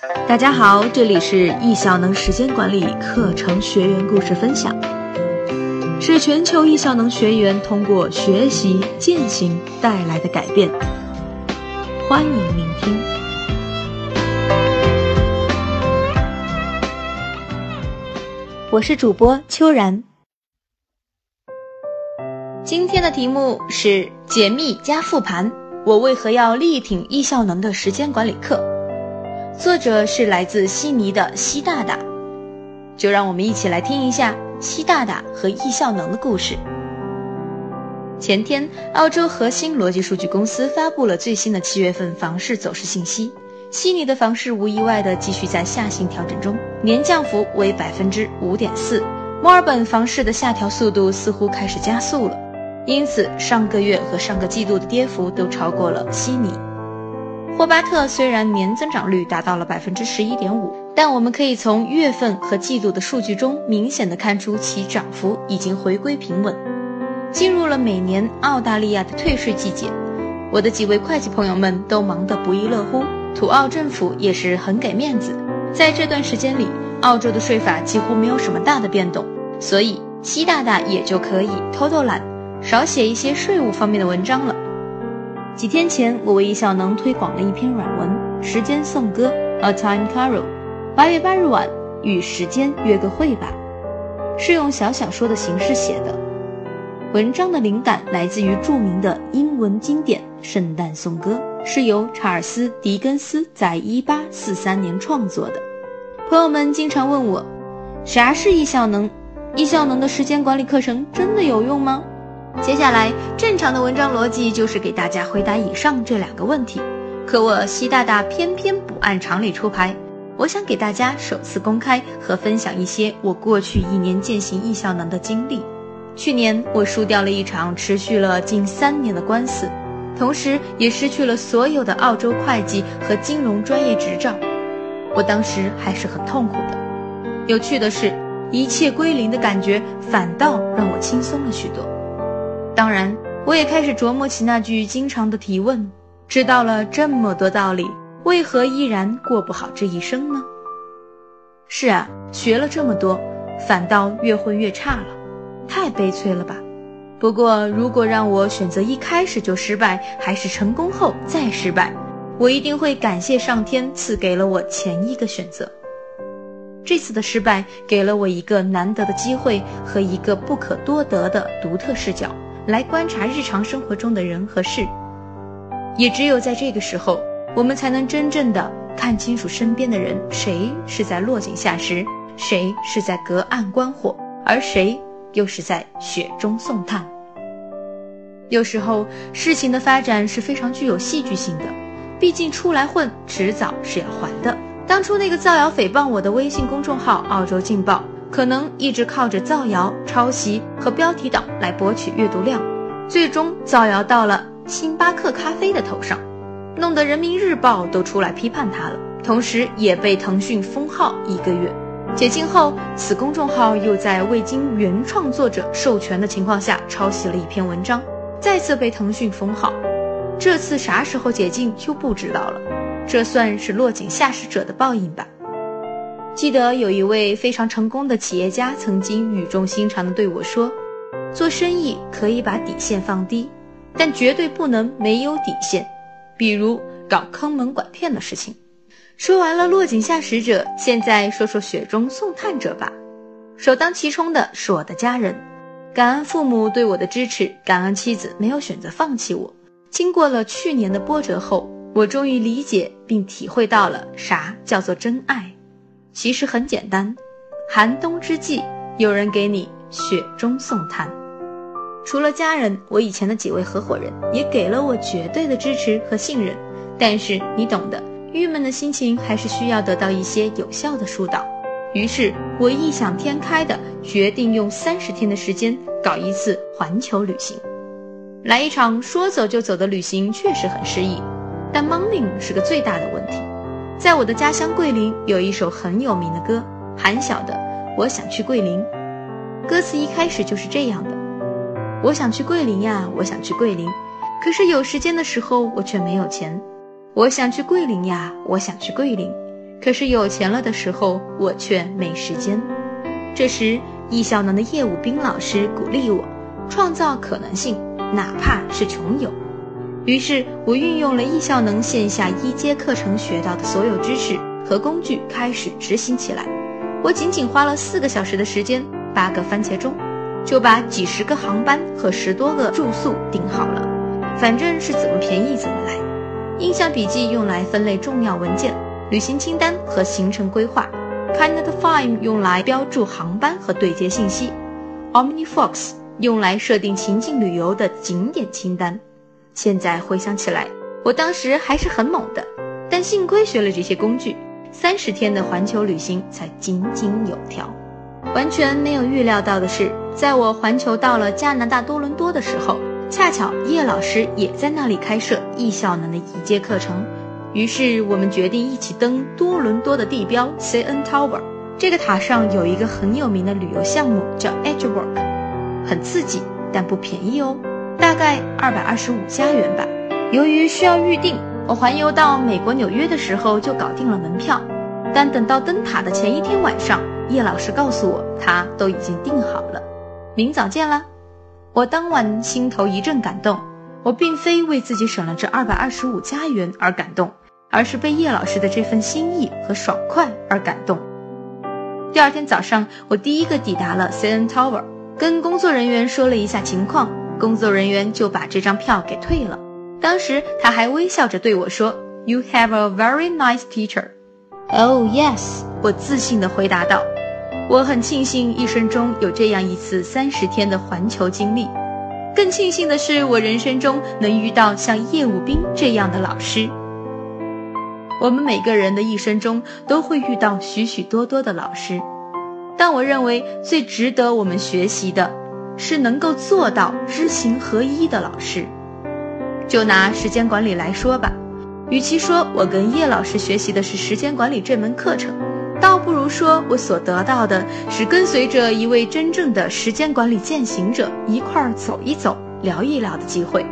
大家好，这里是易效能时间管理课程学员故事分享，是全球易效能学员通过学习践行带来的改变。欢迎聆听。我是主播秋然。今天的题目是解密加复盘，我为何要力挺易效能的时间管理课？作者是来自悉尼的西大大，就让我们一起来听一下西大大和易效能的故事。前天，澳洲核心逻辑数据公司发布了最新的七月份房市走势信息，悉尼的房市无意外的继续在下行调整中，年降幅为百分之五点四。墨尔本房市的下调速度似乎开始加速了，因此上个月和上个季度的跌幅都超过了悉尼。霍巴特虽然年增长率达到了百分之十一点五，但我们可以从月份和季度的数据中明显的看出其涨幅已经回归平稳。进入了每年澳大利亚的退税季节，我的几位会计朋友们都忙得不亦乐乎，土澳政府也是很给面子。在这段时间里，澳洲的税法几乎没有什么大的变动，所以西大大也就可以偷偷懒，少写一些税务方面的文章了。几天前，我为易效能推广了一篇软文《时间颂歌》（A Time Carol）。八月八日晚，与时间约个会吧，是用小小说的形式写的。文章的灵感来自于著名的英文经典《圣诞颂歌》，是由查尔斯·狄更斯在一八四三年创作的。朋友们经常问我，啥是易效能？易效能的时间管理课程真的有用吗？接下来，正常的文章逻辑就是给大家回答以上这两个问题。可我西大大偏偏不按常理出牌，我想给大家首次公开和分享一些我过去一年践行易效能的经历。去年我输掉了一场持续了近三年的官司，同时也失去了所有的澳洲会计和金融专业执照。我当时还是很痛苦的。有趣的是，一切归零的感觉反倒让我轻松了许多。当然，我也开始琢磨起那句经常的提问：知道了这么多道理，为何依然过不好这一生呢？是啊，学了这么多，反倒越混越差了，太悲催了吧？不过，如果让我选择一开始就失败，还是成功后再失败，我一定会感谢上天赐给了我前一个选择。这次的失败给了我一个难得的机会和一个不可多得的独特视角。来观察日常生活中的人和事，也只有在这个时候，我们才能真正的看清楚身边的人，谁是在落井下石，谁是在隔岸观火，而谁又是在雪中送炭。有时候，事情的发展是非常具有戏剧性的，毕竟出来混，迟早是要还的。当初那个造谣诽谤我的微信公众号“澳洲劲爆”。可能一直靠着造谣、抄袭和标题党来博取阅读量，最终造谣到了星巴克咖啡的头上，弄得人民日报都出来批判他了，同时也被腾讯封号一个月。解禁后，此公众号又在未经原创作者授权的情况下抄袭了一篇文章，再次被腾讯封号。这次啥时候解禁就不知道了，这算是落井下石者的报应吧。记得有一位非常成功的企业家曾经语重心长地对我说：“做生意可以把底线放低，但绝对不能没有底线，比如搞坑蒙拐骗的事情。”说完了落井下石者，现在说说雪中送炭者吧。首当其冲的是我的家人，感恩父母对我的支持，感恩妻子没有选择放弃我。经过了去年的波折后，我终于理解并体会到了啥叫做真爱。其实很简单，寒冬之际，有人给你雪中送炭。除了家人，我以前的几位合伙人也给了我绝对的支持和信任。但是你懂的，郁闷的心情还是需要得到一些有效的疏导。于是我异想天开的决定用三十天的时间搞一次环球旅行，来一场说走就走的旅行确实很诗意，但 money 是个最大的问题。在我的家乡桂林，有一首很有名的歌，韩晓的《我想去桂林》。歌词一开始就是这样的：我想去桂林呀，我想去桂林，可是有时间的时候我却没有钱。我想去桂林呀，我想去桂林，可是有钱了的时候，我却没时间。这时，易效能的业务兵老师鼓励我，创造可能性，哪怕是穷游。于是我运用了易效能线下一阶课程学到的所有知识和工具，开始执行起来。我仅仅花了四个小时的时间，八个番茄钟，就把几十个航班和十多个住宿订好了。反正是怎么便宜怎么来。印象笔记用来分类重要文件。旅行清单和行程规划，Kinetfile 用来标注航班和对接信息，OmniFox 用来设定情境旅游的景点清单。现在回想起来，我当时还是很猛的，但幸亏学了这些工具，三十天的环球旅行才井井有条。完全没有预料到的是，在我环球到了加拿大多伦多的时候，恰巧叶老师也在那里开设易效能的一阶课程。于是我们决定一起登多伦多的地标 CN Tower。这个塔上有一个很有名的旅游项目，叫 Edgework，很刺激，但不便宜哦，大概二百二十五加元吧。由于需要预定，我环游到美国纽约的时候就搞定了门票。但等到登塔的前一天晚上，叶老师告诉我，他都已经订好了，明早见了。我当晚心头一阵感动。我并非为自己省了这二百二十五加元而感动，而是被叶老师的这份心意和爽快而感动。第二天早上，我第一个抵达了 CN Tower，跟工作人员说了一下情况，工作人员就把这张票给退了。当时他还微笑着对我说：“You have a very nice teacher。” Oh yes，我自信地回答道：“我很庆幸一生中有这样一次三十天的环球经历。”更庆幸的是，我人生中能遇到像叶武斌这样的老师。我们每个人的一生中都会遇到许许多多的老师，但我认为最值得我们学习的，是能够做到知行合一的老师。就拿时间管理来说吧，与其说我跟叶老师学习的是时间管理这门课程，倒不如说我所得到的是跟随着一位真正的时间管理践行者一块儿走一走、聊一聊的机会。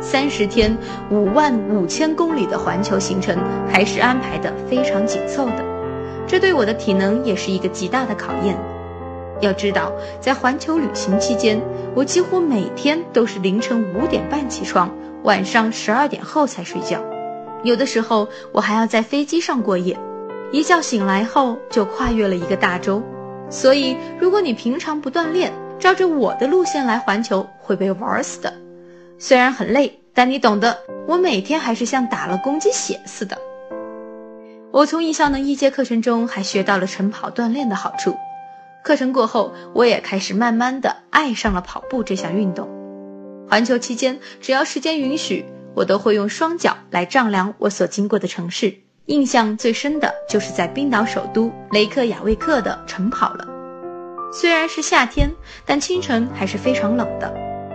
三十天、五万五千公里的环球行程还是安排的非常紧凑的，这对我的体能也是一个极大的考验。要知道，在环球旅行期间，我几乎每天都是凌晨五点半起床，晚上十二点后才睡觉，有的时候我还要在飞机上过夜。一觉醒来后就跨越了一个大洲，所以如果你平常不锻炼，照着我的路线来环球会被玩死的。虽然很累，但你懂得，我每天还是像打了公鸡血似的。我从易效能一阶课程中还学到了晨跑锻炼的好处。课程过后，我也开始慢慢的爱上了跑步这项运动。环球期间，只要时间允许，我都会用双脚来丈量我所经过的城市。印象最深的就是在冰岛首都雷克雅未克的晨跑了。虽然是夏天，但清晨还是非常冷的。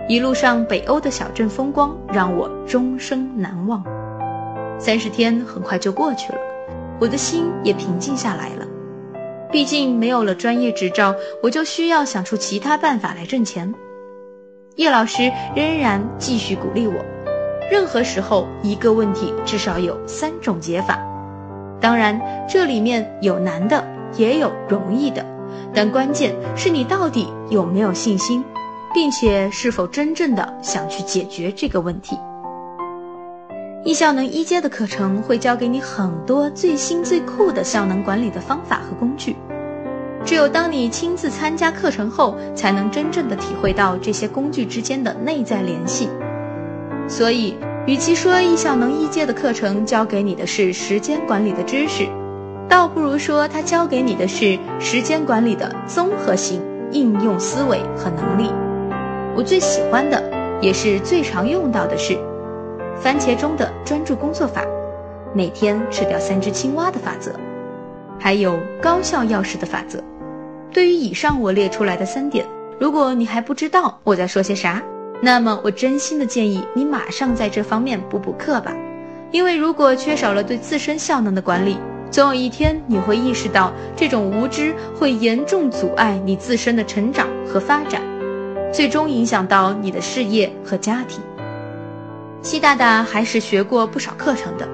一路上北欧的小镇风光让我终生难忘。三十天很快就过去了，我的心也平静下来了。毕竟没有了专业执照，我就需要想出其他办法来挣钱。叶老师仍然继续鼓励我，任何时候一个问题至少有三种解法。当然，这里面有难的，也有容易的，但关键是你到底有没有信心，并且是否真正的想去解决这个问题。易效能一阶的课程会教给你很多最新最酷的效能管理的方法和工具，只有当你亲自参加课程后，才能真正的体会到这些工具之间的内在联系。所以。与其说易效能一阶的课程教给你的是时间管理的知识，倒不如说它教给你的是时间管理的综合性应用思维和能力。我最喜欢的，也是最常用到的是番茄钟的专注工作法，每天吃掉三只青蛙的法则，还有高效钥匙的法则。对于以上我列出来的三点，如果你还不知道我在说些啥。那么，我真心的建议你马上在这方面补补课吧，因为如果缺少了对自身效能的管理，总有一天你会意识到这种无知会严重阻碍你自身的成长和发展，最终影响到你的事业和家庭。西大大还是学过不少课程的，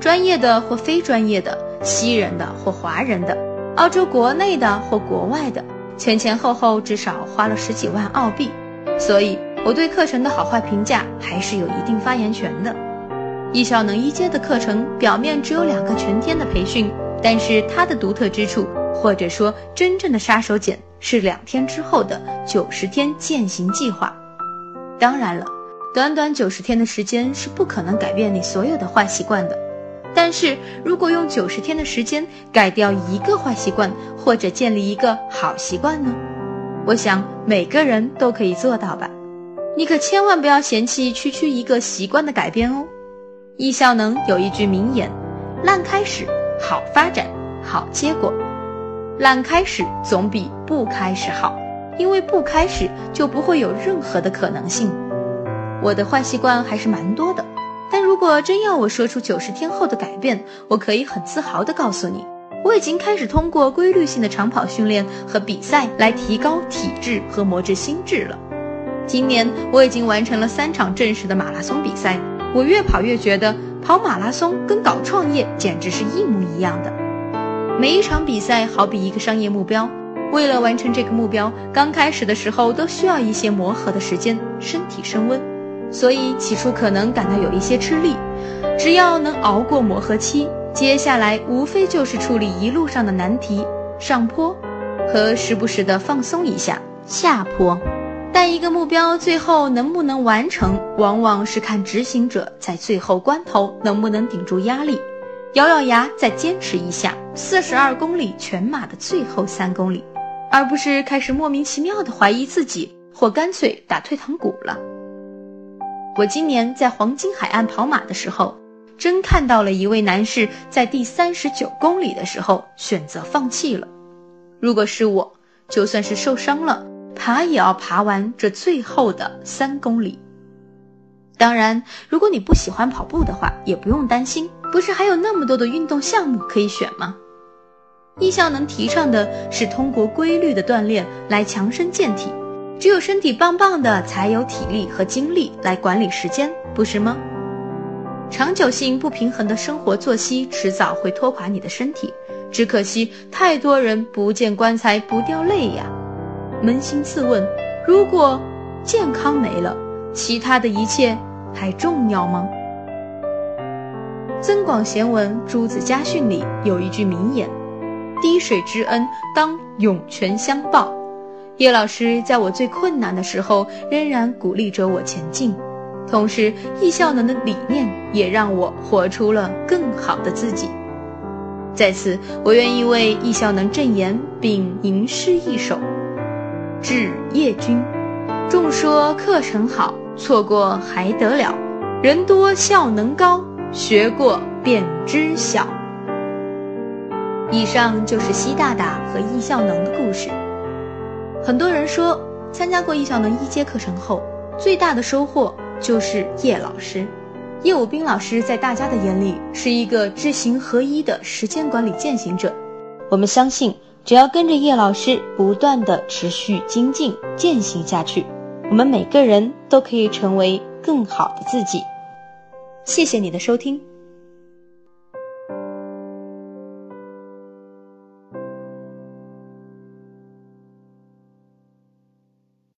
专业的或非专业的，西人的或华人的，澳洲国内的或国外的，前前后后至少花了十几万澳币，所以我对课程的好坏评价还是有一定发言权的。艺效能一阶的课程表面只有两个全天的培训，但是它的独特之处，或者说真正的杀手锏，是两天之后的九十天践行计划。当然了，短短九十天的时间是不可能改变你所有的坏习惯的。但是如果用九十天的时间改掉一个坏习惯，或者建立一个好习惯呢？我想每个人都可以做到吧。你可千万不要嫌弃区区一个习惯的改变哦。易效能有一句名言：“烂开始，好发展，好结果。烂开始总比不开始好，因为不开始就不会有任何的可能性。”我的坏习惯还是蛮多的。但如果真要我说出九十天后的改变，我可以很自豪地告诉你，我已经开始通过规律性的长跑训练和比赛来提高体质和磨制心智了。今年我已经完成了三场正式的马拉松比赛，我越跑越觉得跑马拉松跟搞创业简直是一模一样的。每一场比赛好比一个商业目标，为了完成这个目标，刚开始的时候都需要一些磨合的时间，身体升温。所以起初可能感到有一些吃力，只要能熬过磨合期，接下来无非就是处理一路上的难题、上坡，和时不时的放松一下下坡。但一个目标最后能不能完成，往往是看执行者在最后关头能不能顶住压力，咬咬牙再坚持一下四十二公里全马的最后三公里，而不是开始莫名其妙的怀疑自己，或干脆打退堂鼓了。我今年在黄金海岸跑马的时候，真看到了一位男士在第三十九公里的时候选择放弃了。如果是我，就算是受伤了，爬也要爬完这最后的三公里。当然，如果你不喜欢跑步的话，也不用担心，不是还有那么多的运动项目可以选吗？艺校能提倡的是通过规律的锻炼来强身健体。只有身体棒棒的，才有体力和精力来管理时间，不是吗？长久性不平衡的生活作息，迟早会拖垮你的身体。只可惜，太多人不见棺材不掉泪呀。扪心自问，如果健康没了，其他的一切还重要吗？《增广贤文·朱子家训》里有一句名言：“滴水之恩，当涌泉相报。”叶老师在我最困难的时候，仍然鼓励着我前进，同时易效能的理念也让我活出了更好的自己。在此，我愿意为易效能证言，并吟诗一首，致叶君。众说课程好，错过还得了？人多效能高，学过便知晓。以上就是西大大和易效能的故事。很多人说，参加过易效能一阶课程后，最大的收获就是叶老师。叶武斌老师在大家的眼里是一个知行合一的时间管理践行者。我们相信，只要跟着叶老师不断的持续精进践行下去，我们每个人都可以成为更好的自己。谢谢你的收听。